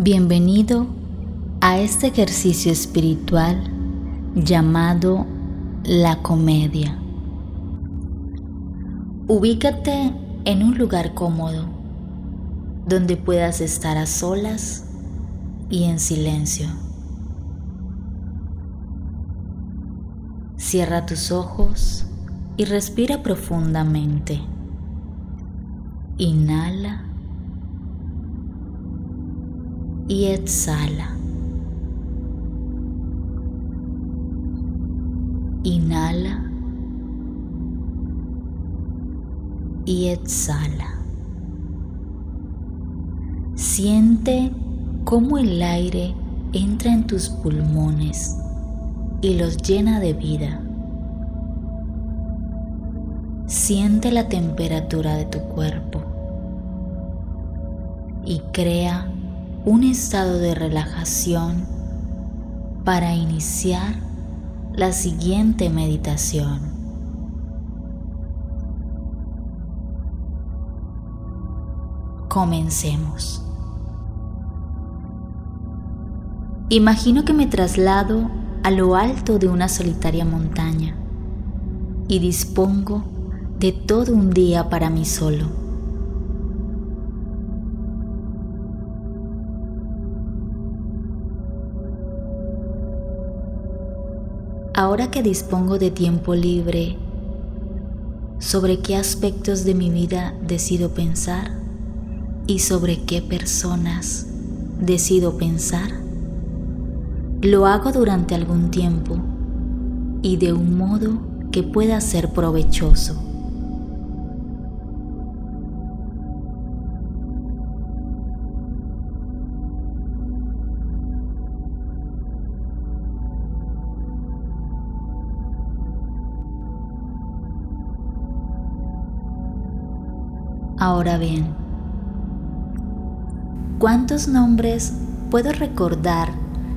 Bienvenido a este ejercicio espiritual llamado la comedia. Ubícate en un lugar cómodo donde puedas estar a solas y en silencio. Cierra tus ojos y respira profundamente. Inhala y exhala. Inhala y exhala. Siente cómo el aire entra en tus pulmones y los llena de vida. Siente la temperatura de tu cuerpo y crea un estado de relajación para iniciar la siguiente meditación. Comencemos. Imagino que me traslado a lo alto de una solitaria montaña y dispongo de todo un día para mí solo. Ahora que dispongo de tiempo libre, ¿sobre qué aspectos de mi vida decido pensar? ¿Y sobre qué personas decido pensar? Lo hago durante algún tiempo y de un modo que pueda ser provechoso. Ahora bien, ¿cuántos nombres puedo recordar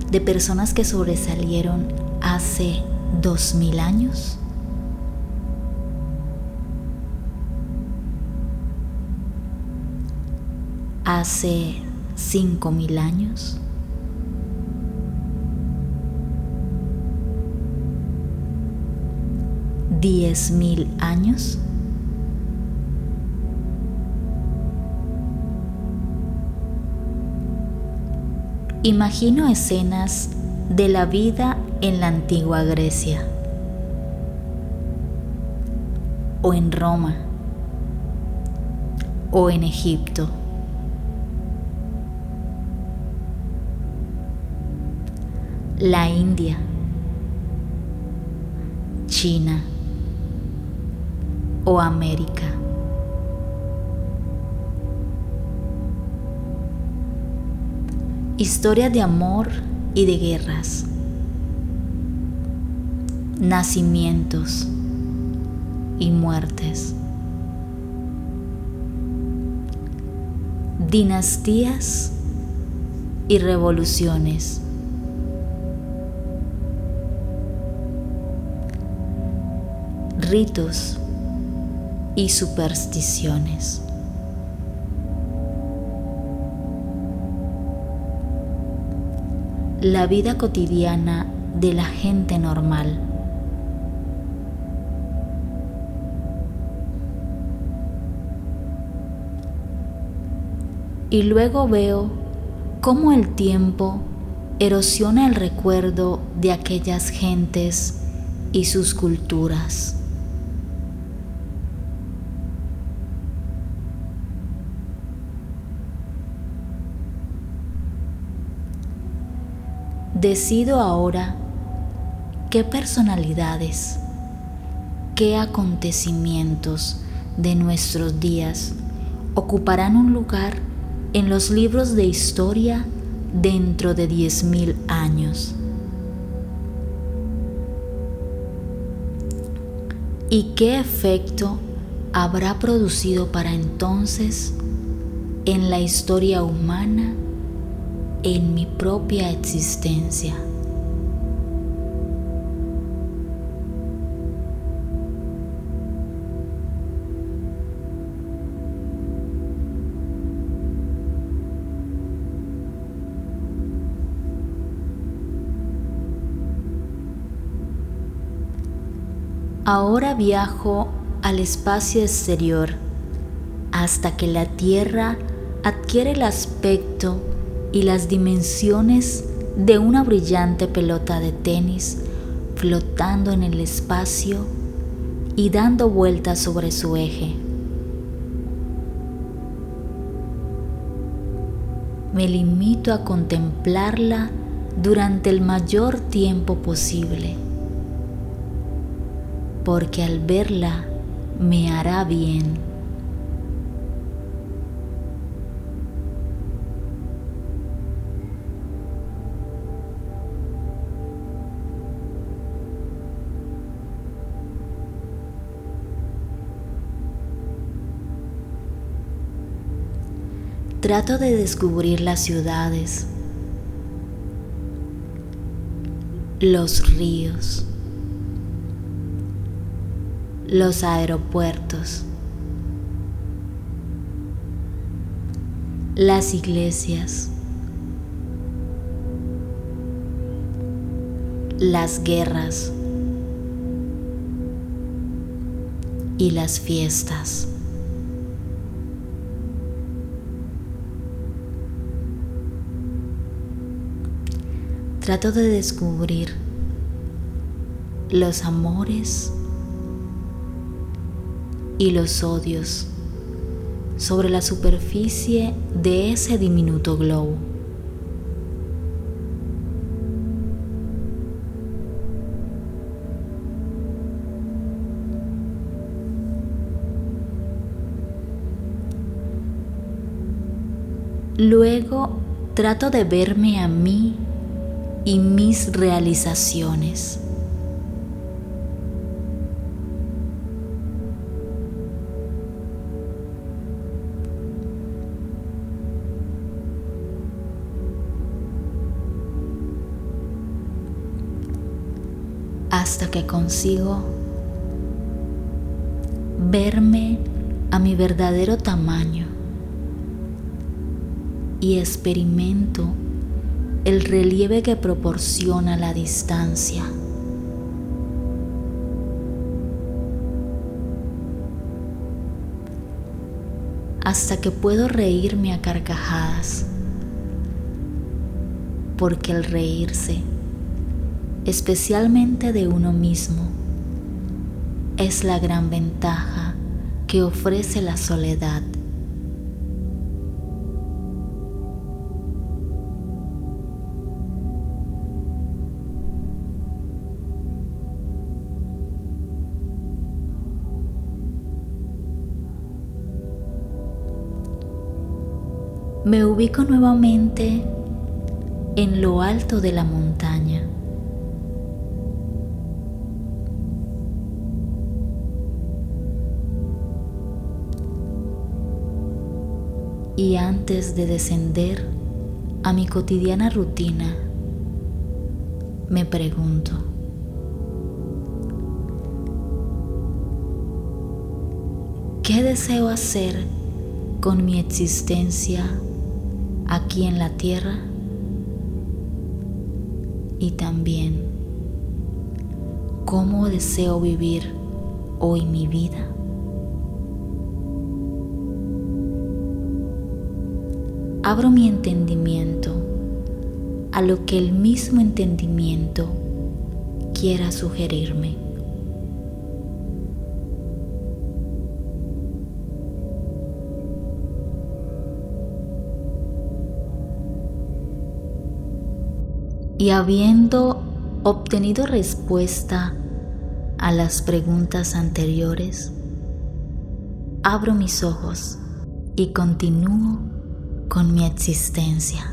de personas que sobresalieron hace dos mil años? ¿Hace cinco mil años? ¿Diez mil años? Imagino escenas de la vida en la antigua Grecia o en Roma o en Egipto. La India, China o América. Historia de amor y de guerras. Nacimientos y muertes. Dinastías y revoluciones. Ritos y supersticiones. La vida cotidiana de la gente normal. Y luego veo cómo el tiempo erosiona el recuerdo de aquellas gentes y sus culturas. Decido ahora qué personalidades, qué acontecimientos de nuestros días ocuparán un lugar en los libros de historia dentro de 10.000 años. ¿Y qué efecto habrá producido para entonces en la historia humana en mi propia existencia. Ahora viajo al espacio exterior hasta que la Tierra adquiere el aspecto y las dimensiones de una brillante pelota de tenis flotando en el espacio y dando vueltas sobre su eje. Me limito a contemplarla durante el mayor tiempo posible, porque al verla me hará bien. Trato de descubrir las ciudades, los ríos, los aeropuertos, las iglesias, las guerras y las fiestas. Trato de descubrir los amores y los odios sobre la superficie de ese diminuto globo. Luego trato de verme a mí y mis realizaciones. hasta que consigo verme a mi verdadero tamaño y experimento el relieve que proporciona la distancia. Hasta que puedo reírme a carcajadas, porque el reírse, especialmente de uno mismo, es la gran ventaja que ofrece la soledad. Me ubico nuevamente en lo alto de la montaña. Y antes de descender a mi cotidiana rutina, me pregunto, ¿qué deseo hacer con mi existencia aquí en la tierra y también cómo deseo vivir hoy mi vida. Abro mi entendimiento a lo que el mismo entendimiento quiera sugerirme. Y habiendo obtenido respuesta a las preguntas anteriores, abro mis ojos y continúo con mi existencia.